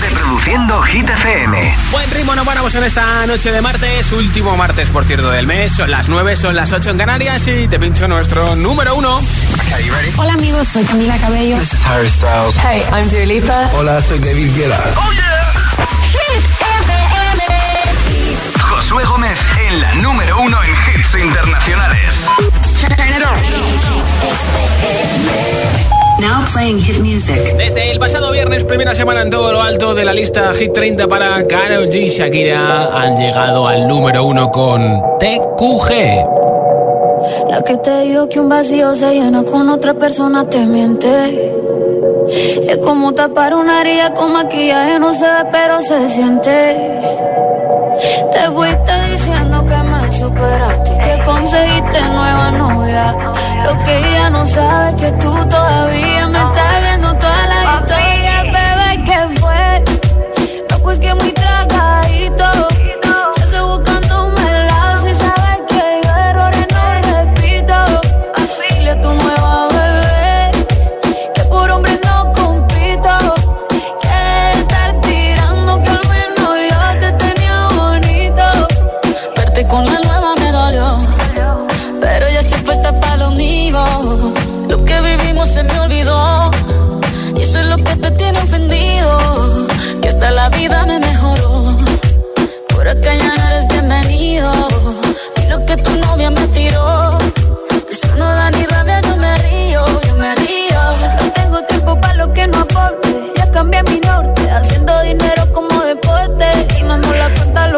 Reproduciendo Hit FM. Buen ritmo nos paramos en esta noche de martes, último martes por cierto del mes. Son las 9, son las 8 en Canarias y te pincho nuestro número uno. Hola amigos, soy Camila Cabello. This is Harry Styles. Hey, I'm Dua Lipa. Hola, soy David Guetta. Oh yeah. Hit FM. Josué Gómez en la número uno en hits internacionales. Now playing hit music. Desde el pasado viernes, primera semana en todo lo alto de la lista Hit 30 para Karol G y Shakira, han llegado al número uno con TQG. La que te digo que un vacío se llena con otra persona te miente. Es como tapar una herida con maquillaje, no se ve, pero se siente. Te fuiste diciendo superaste y que conseguiste nueva novia. Lo que ella no sabe que tú todavía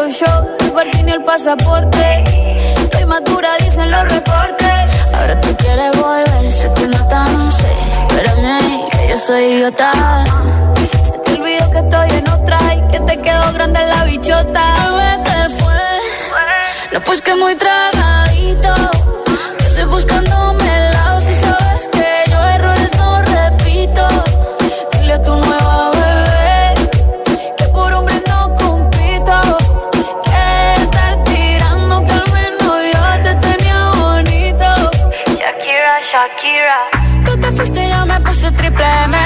cuenta a los shows, el pasaporte. Estoy madura, dicen los reportes. Ahora tú quieres volver, sé que no tan sé. Espérame ahí, que yo soy idiota. Se te olvidó que estoy en otra y que te quedó grande la bichota. Bebé, te fue. No, pues que muy tragadito. Yo estoy buscándome el Shakira. Tú te fuiste yo me puse triple M.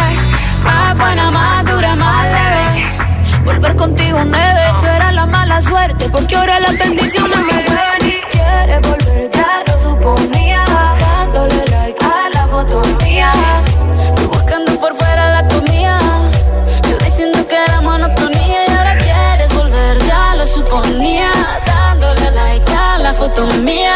Más buena, más dura, más leve. Volver contigo nueve, tú eras la mala suerte, porque ahora las bendiciones me llueven y quieres volver, ya lo suponía, dándole like a la foto mía, tú buscando por fuera la comida, yo diciendo que era monotonía y ahora quieres volver, ya lo suponía, dándole like a la foto mía.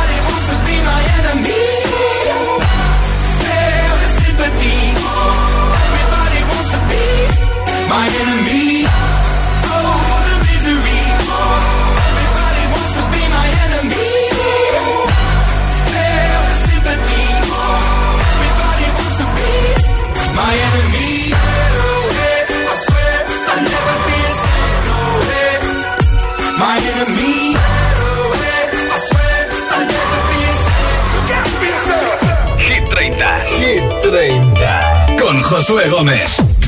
Josué Gómez.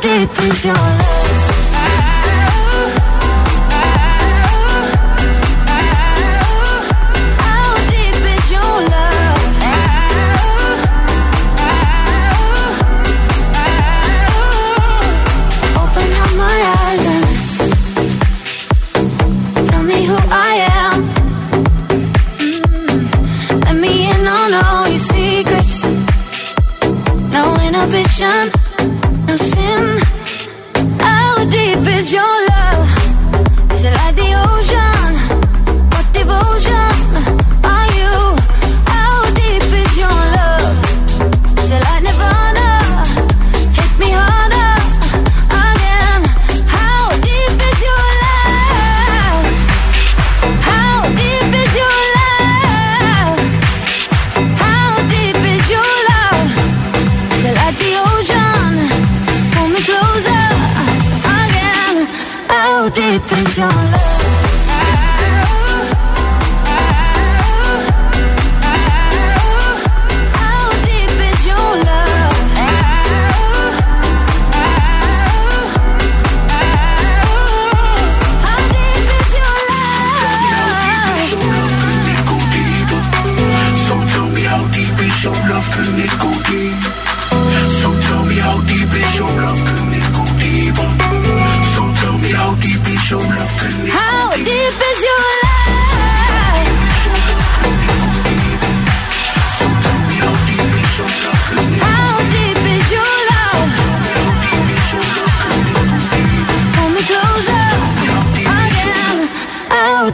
deep is your love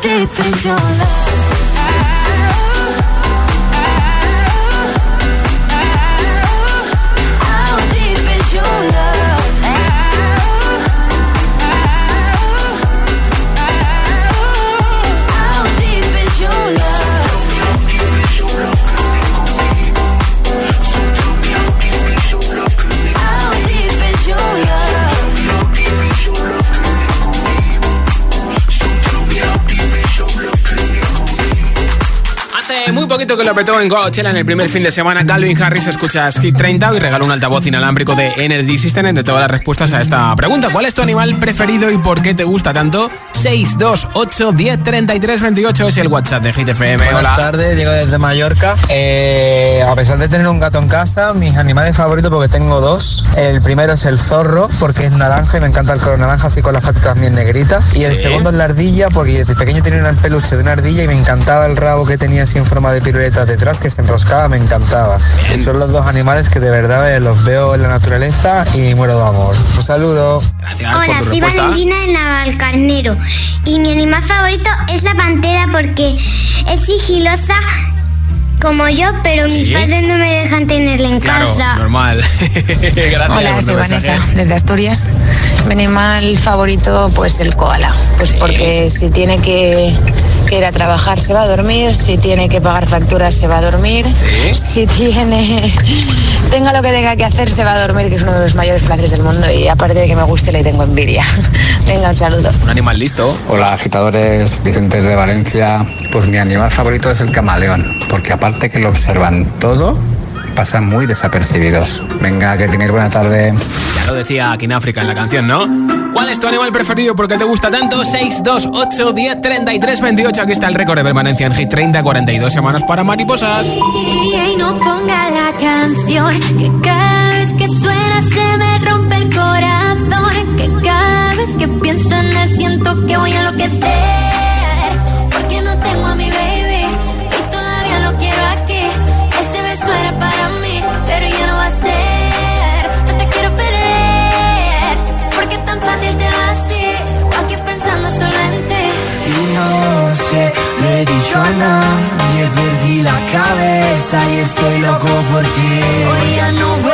deep in your love. Que lo petó en Coachella en el primer fin de semana, Calvin Harris, escuchas Hit 30 y regala un altavoz inalámbrico de Energy System entre todas las respuestas a esta pregunta. ¿Cuál es tu animal preferido y por qué te gusta tanto? 628 10 33 28 es el WhatsApp de Hit FM. Buenas tardes, Diego desde Mallorca. Eh, a pesar de tener un gato en casa, mis animales favoritos porque tengo dos. El primero es el zorro porque es naranja y me encanta el color naranja así con las patitas bien negritas. Y el segundo es la ardilla porque desde pequeño tenía un peluche de una ardilla y me encantaba el rabo que tenía así en forma de pirueta detrás que se enroscaba, me encantaba. Y son los dos animales que de verdad eh, los veo en la naturaleza y muero de amor. Un saludo. Gracias Hola, soy respuesta. Valentina de Navalcarnero y mi animal favorito es la pantera porque es sigilosa como yo, pero mis Sí. padres no me dejan tenerla en Claro, casa. normal. Gracias Hola, soy. Vanessa, desde Asturias. Mi animal favorito, pues el koala. Pues porque si tiene que, que ir a trabajar se va a dormir, si tiene que pagar facturas se va a dormir, si tiene... Tenga lo que tenga que hacer se va a dormir, que es uno de los mayores placeres del mundo y aparte de que me guste le tengo envidia. Venga, un saludo. Un animal listo. Hola agitadores, Vicentes de Valencia. Pues mi animal favorito es el camaleón, porque aparte que lo observan todo, pasan muy desapercibidos. Venga, que tengáis buena tarde. Ya lo decía aquí en África en la canción, ¿no? ¿Cuál es tu animal preferido? ¿Por qué te gusta tanto? 628 10 33 28. Aquí está el récord de permanencia en Hit 30, 42 semanas para mariposas. Y no ponga la canción que cada vez que suena se me rompe el corazón. Que cada vez que pienso en él siento que voy a enloquecer. Dicho a nadie, perdí la cabeza y estoy loco por ti. Hoy ya no vuelan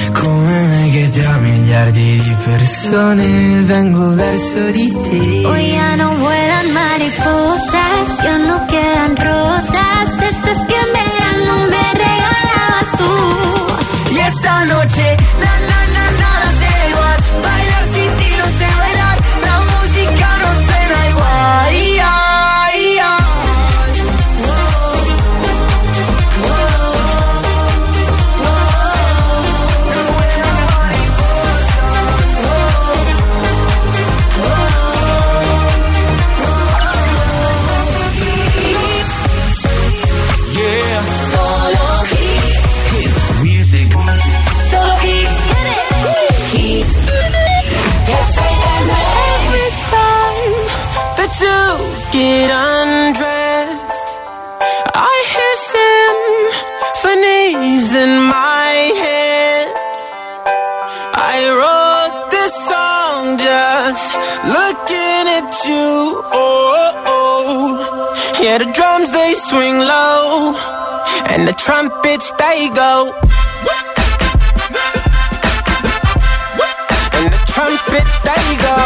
Come me che tra miliardi di persone vengo verso di te. Hoy ya no vuelan mariposas, trumpets they go. And the trumpets they go.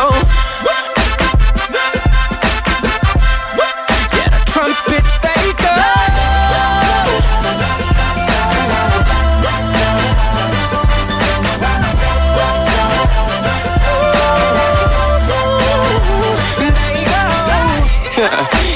Yeah, the trumpets they go. They go.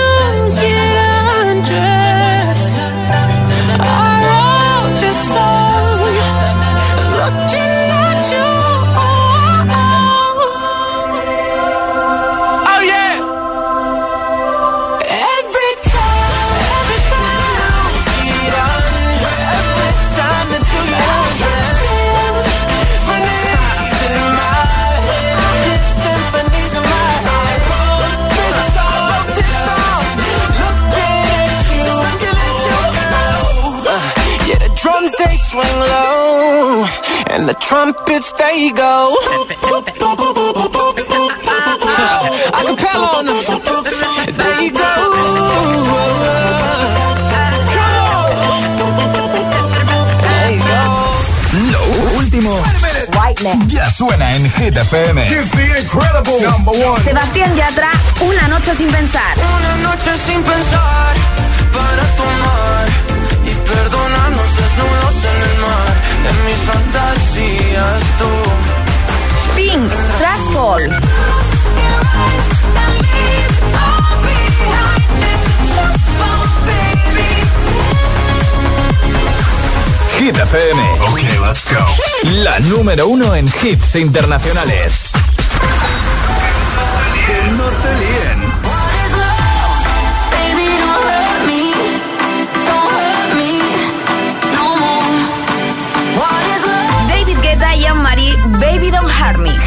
trumpets they go. Acapella on them. There you go. Lo último ya suena en Hit FM. Sebastián Yatra, una noche sin pensar. Una noche sin pensar para tomar y perdonarnos desnudos en el mar. En mis fantasías tú. Pink, Trash Fall. Hit FM. Okay, let's go. La número uno en hits internacionales.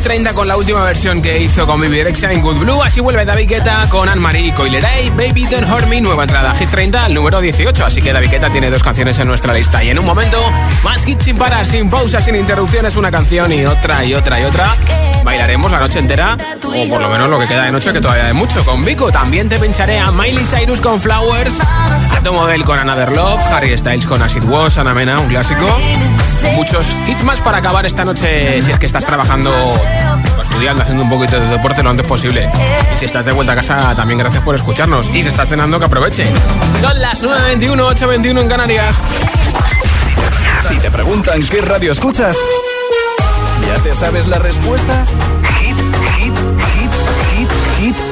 Hit 30 con la última versión que hizo con Bibi Rexha en Good Blue. Así vuelve David Guetta con Anne-Marie Coileray, Baby Don't Hurt Me, nueva entrada Hit 30 al número 18. Así que David Guetta tiene dos canciones en nuestra lista. Y en un momento, más hits sin parar, sin pausas, sin interrupciones, una canción y otra y otra y otra. Bailaremos la noche entera, o por lo menos lo que queda de noche, que todavía hay mucho. Con Vico también te pincharé a Miley Cyrus con Flowers, a Tomodel con Another Love, Harry Styles con Acid Was, Ana Mena, un clásico. Muchos hits más para acabar esta noche si es que estás trabajando o estudiando, haciendo un poquito de deporte lo antes posible. Y si estás de vuelta a casa, también gracias por escucharnos. Y si estás cenando, que aproveche. Son las 9.21, 8.21 en Canarias. Si te preguntan qué radio escuchas, ¿ya te sabes la respuesta?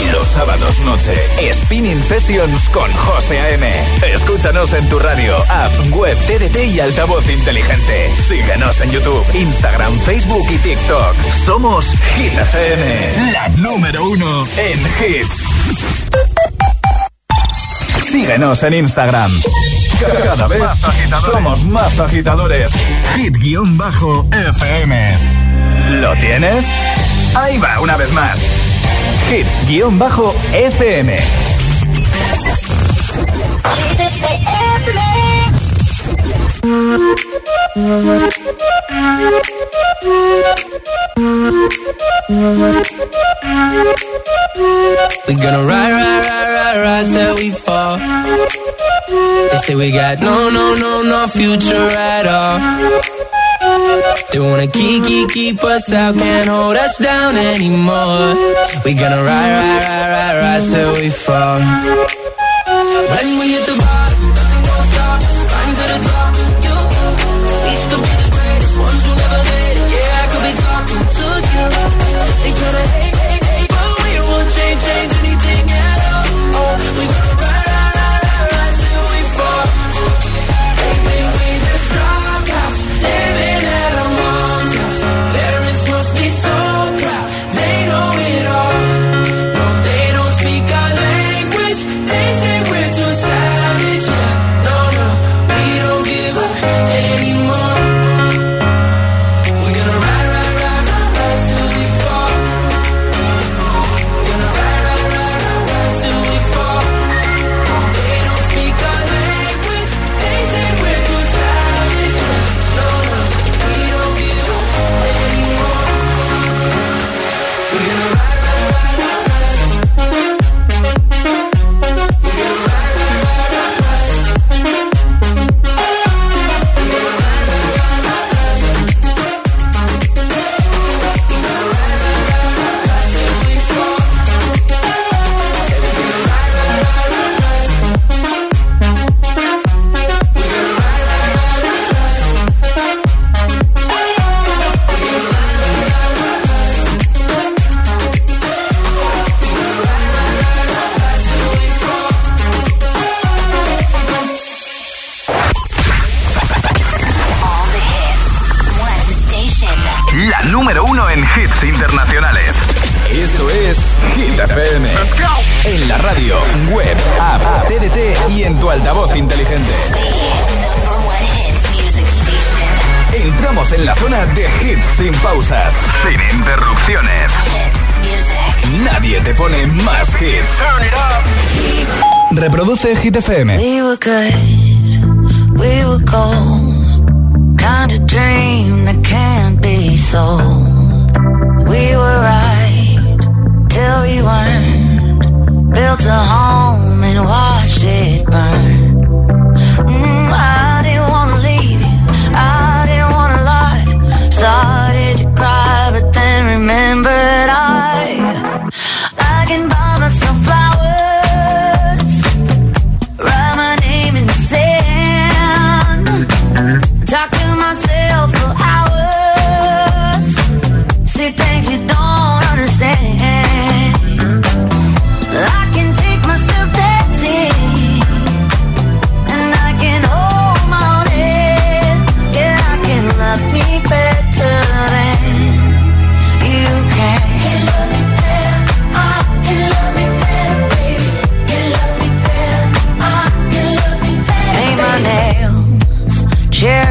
Y los sábados noche, Spinning Sessions con José A.M. Escúchanos en tu radio, app, web, TDT y altavoz inteligente. Síguenos en YouTube, Instagram, Facebook y TikTok. Somos Hit FM, la número uno en hits. Síguenos en Instagram. Cada vez somos más agitadores. Hit-FM. ¿Lo tienes? Ahí va, una vez más. Hit-FM. We gonna ride, ride, ride, ride, ride till we fall. They say we got no, no, no, no future at all. They wanna keep, keep, keep us out, can't hold us down anymore. We gonna ride, ride, ride, ride, ride till we fall. When we hit the pausas, sin interrupciones. Nadie te pone más hits. Reproduce Hit FM. We were good, we were gold. Kind of dream that can't be sold. We were right till we weren't. Built a home and watched it burn.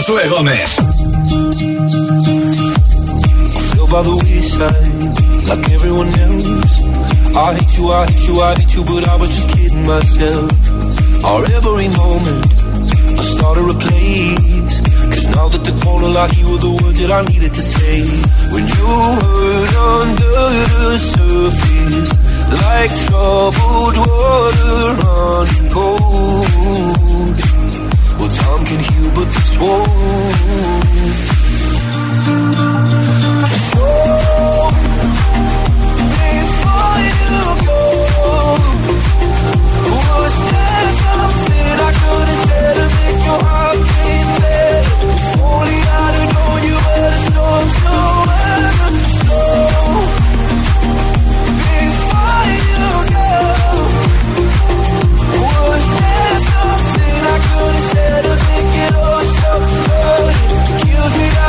Josué Gómez. by the wayside, like everyone else. I hate you, I hate you, I hate you, but I was just kidding myself. Our every moment, I started a place. Cause now that the corner like you were the words that I needed to say. When you hurt under the surface, like troubled water running cold can heal, but this won't. Before you go, was there something I could have said to make your heart beat better? If only I'd have known you were the storm too.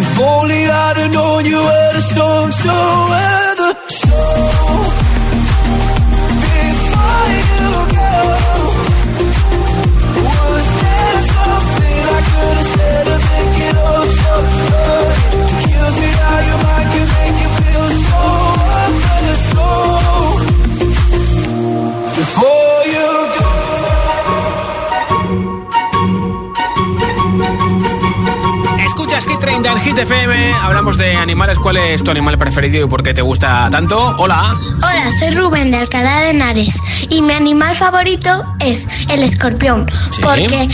If only I'd have known you were the storm to FM. Hablamos de animales. ¿Cuál es tu animal preferido y por qué te gusta tanto? Hola. Hola, soy Rubén de Alcalá de Henares y mi animal favorito es el escorpión Sí. porque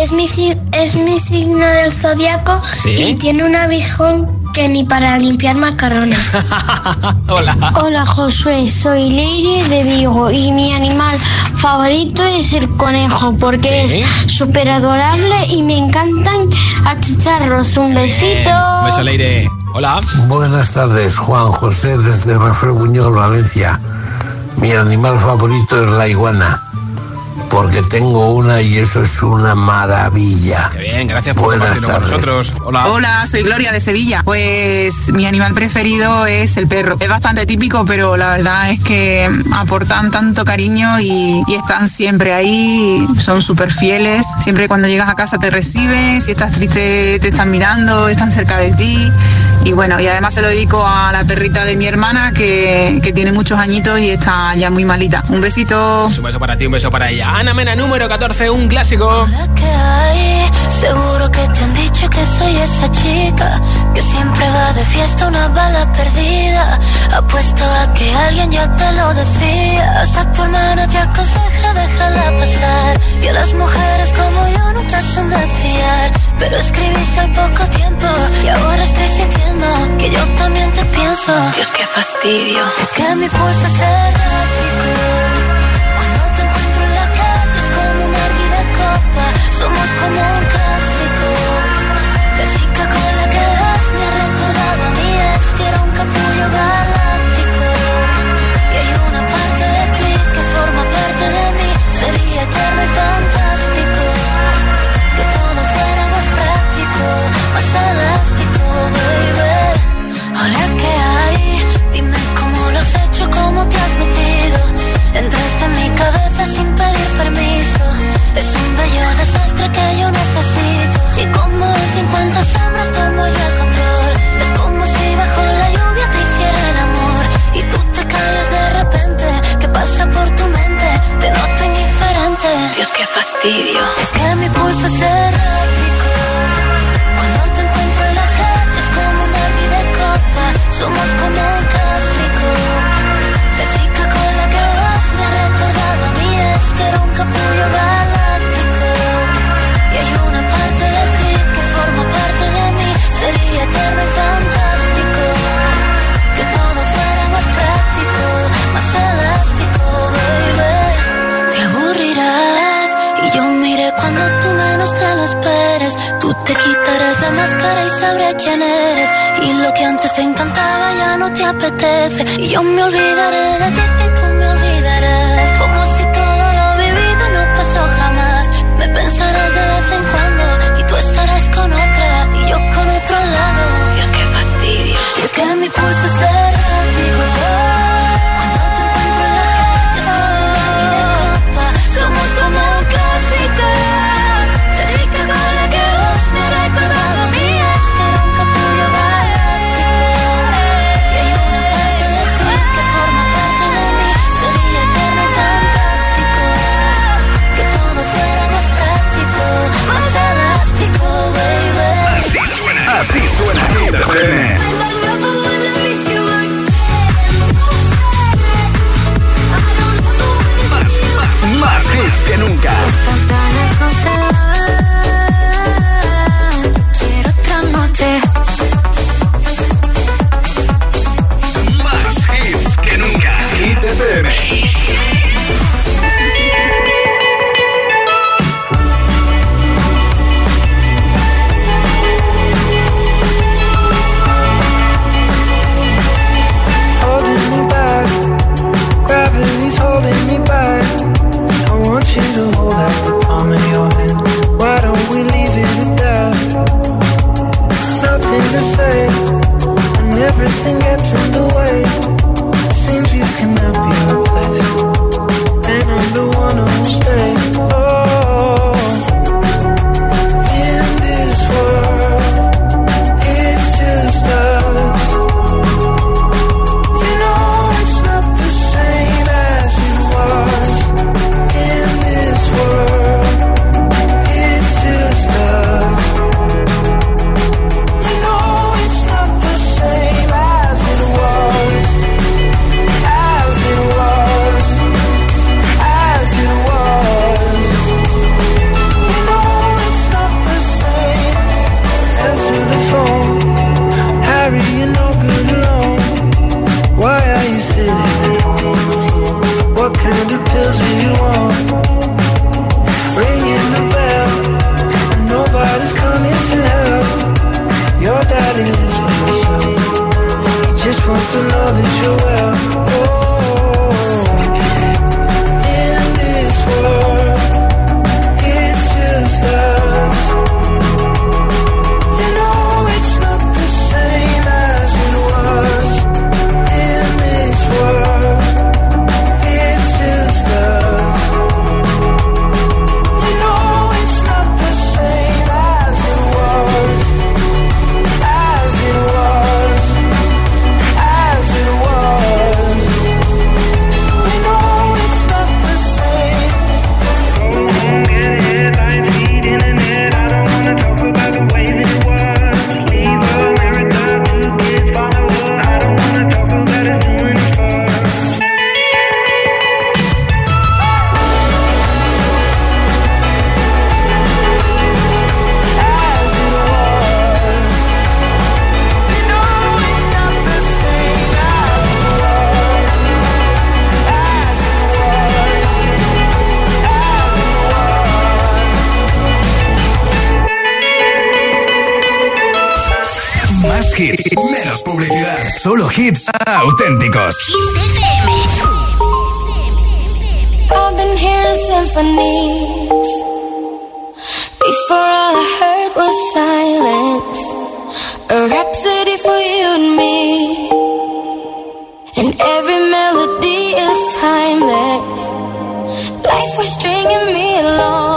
es mi, es mi signo del zodiaco Sí. y tiene un abijón que ni para limpiar macarrones. Hola. Hola Josué, soy Leire de Vigo y mi animal favorito es el conejo porque Sí. es súper adorable y me encantan achucharlos. Un besito. Un beso, Leire. Hola. Buenas tardes, Juan José desde Rafael Buñol, Valencia. Mi animal favorito es la iguana, porque tengo una y eso es una maravilla. Qué bien, gracias por Buenas compartirlo con nosotros. Hola. Hola, soy Gloria de Sevilla. Pues mi animal preferido es el perro. Es bastante típico, pero la verdad es que aportan tanto cariño y, y están siempre ahí, son súper fieles. Siempre cuando llegas a casa te reciben, si estás triste te están mirando, están cerca de ti. Y bueno, y además se lo dedico a la perrita de mi hermana que, que tiene muchos añitos y está ya muy malita. Un besito. Un beso para ti, un beso para ella. Ana Mena, número 14, un clásico. que hay. Seguro que te han dicho que soy esa chica que siempre va de fiesta una bala perdida. Apuesto a que alguien ya te lo decía. Hasta tu hermana te aconseja déjala pasar. Y a las mujeres como yo nunca son de fiar. Pero escribiste al poco tiempo y ahora estoy sintiendo que yo también te pienso. Dios, qué fastidio. Es que mi pulso es errático. Cuando te encuentro en la calle es como un árbol de copa. Somos como un clásico. La chica con la que vas me ha recordado a mi ex que era un capullo que yo necesito. Y como en 50 sombras tomo yo el control. Es como si bajo la lluvia te hiciera el amor. Y tú te callas de repente. ¿Qué pasa por tu mente? Te noto indiferente. Dios, qué fastidio. Es que mi pulso es errático. Cuando te encuentro en la calle es como un árbol de copa. Somos como cuando tú menos te lo esperes. Tú te quitarás la máscara y sabré quién eres. Y lo que antes te encantaba ya no te apetece. Y yo me olvidaré de ti y tú auténticos. I've been hearing symphonies. Before all I heard was silence. A rhapsody for you and me. And every melody is timeless. Life was stringing me along.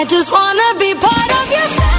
I just wanna be part of your.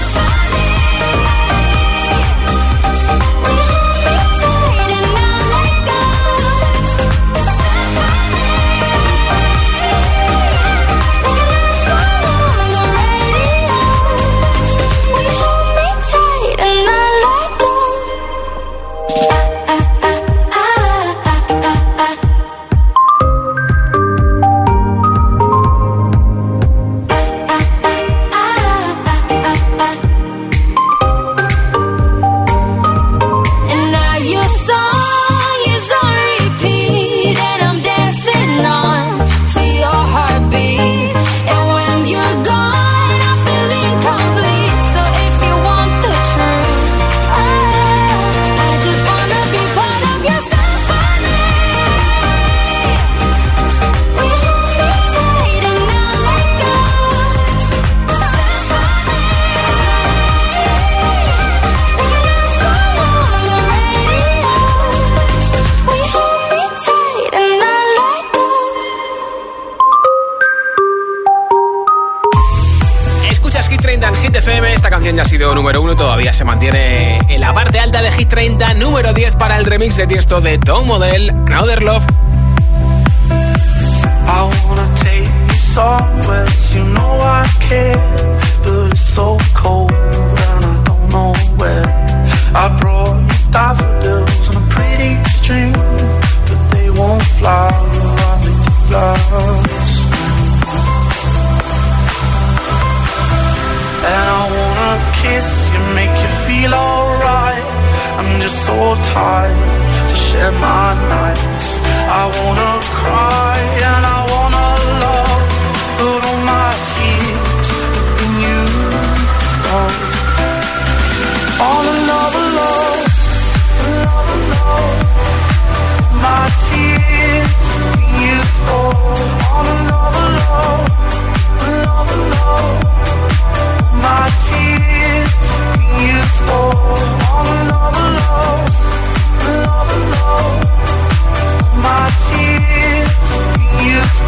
esto de Tom Model, Another Love. I wanna take you somewhere, you know I care, but it's so cold and I don't know where. I brought you daffodils on a pretty string, but they won't fly, I'll be lost. And I wanna kiss you, make you feel alright. I'm just so tired in my nights. I wanna cry and I wanna love, but all my tears have been used up. All another love, alone, love. My tears have been used up. All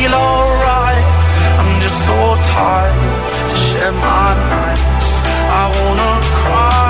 feel alright. I'm just so tired to share my nights. I wanna cry.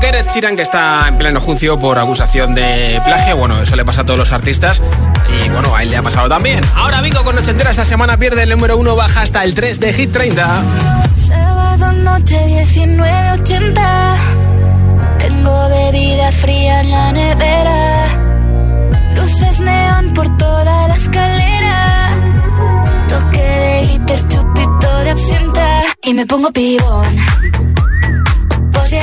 Care. Ed Sheeran que está en pleno juicio por acusación de plagio. Bueno, eso le pasa a todos los artistas. Y bueno, a él le ha pasado también. Ahora Vico con Noche Entera esta semana pierde el número uno, baja hasta el 3 de Hit 30. Sábado noche 1980 Tengo bebida fría en la nevera Luces neón por toda la escalera Toque de glitter, chupito de absenta Y me pongo pibón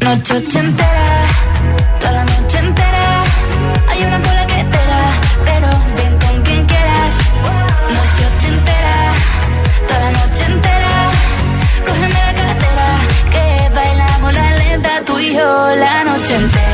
Noche ochentera, toda la noche entera. Hay una cola que te pero ven con quien quieras. Noche ochentera, toda la noche entera. Cógeme la cartera, que bailamos la lenta Tú y yo la noche entera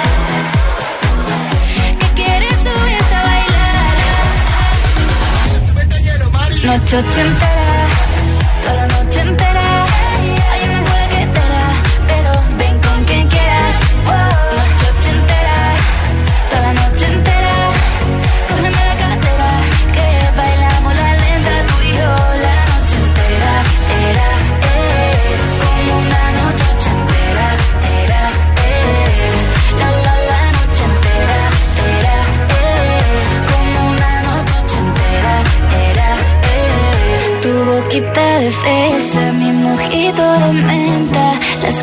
noche him.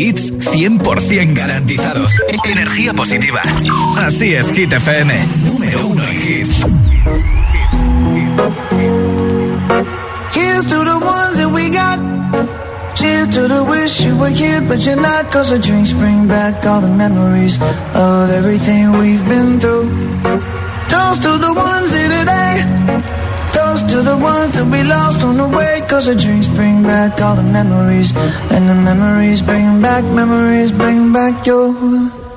100% garantizados. Energía positiva. Así es, Hit FM. Número uno en hits. Here's to the ones that we got. Cheers to the wish you were here, but you're not. Cause the drinks bring back all the memories of everything we've been through. Toast to the ones here today. To the ones that we lost on the way. Cause the drinks bring back all the memories. And the memories bring back, memories bring back your.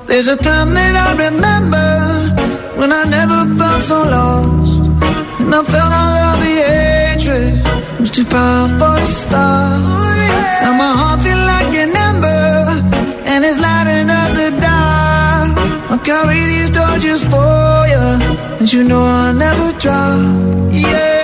There's a time that I remember when I never felt so lost. And I felt all of the hatred was too powerful to stop. Now my heart feel like an ember, and it's lighting up the dark. I'll carry these torches for you, and you know I'll never drop. Yeah,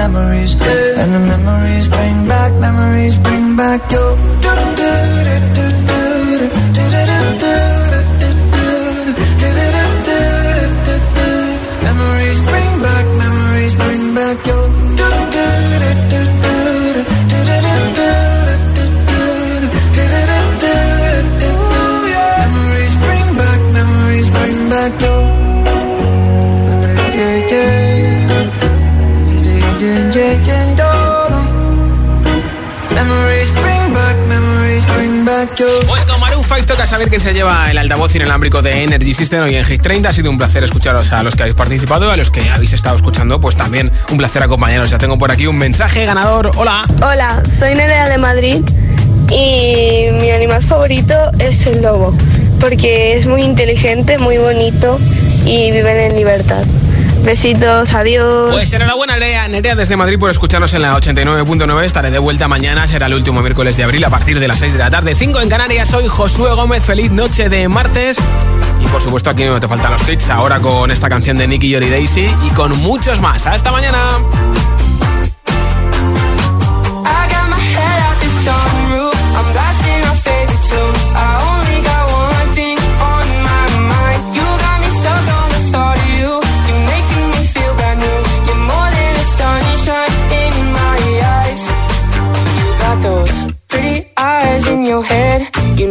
memories, and the memories bring back memories, bring back your. Do do Memories bring back memories, bring back your. Memories bring back memories, bring back your. Yeah yeah. Yeah, yeah, yeah, yeah. Memories bring back, memories bring back your. Pues con Maroon 5 toca saber quién se lleva el altavoz inalámbrico de Energy System hoy en Hit 30. Ha sido un placer escucharos a los que habéis participado, a los que habéis estado escuchando, pues también un placer acompañaros. Ya tengo por aquí un mensaje ganador. Hola. Hola, soy Nerea de Madrid y mi animal favorito es el lobo, porque es muy inteligente, muy bonito y viven en libertad. Besitos, adiós. Pues enhorabuena, Nerea, Nerea desde Madrid por escucharnos en la 89.9. Estaré de vuelta mañana, será el último miércoles de abril a partir de las 6 de la tarde. 5 en Canarias, soy Josué Gómez. Feliz noche de martes. Y por supuesto, aquí no te faltan los hits. Ahora con esta canción de Nicky Yori Daisy y con muchos más. ¡Hasta mañana!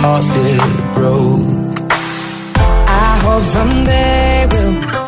hearts get broke. I hope someday we'll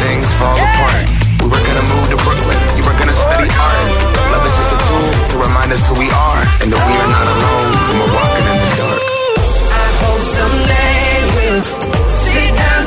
things fall yeah. apart. We were gonna move to Brooklyn, you were gonna study art. Love is just a tool to remind us who we are and that we are not alone when we're walking in the dark. I hope someday we'll sit down.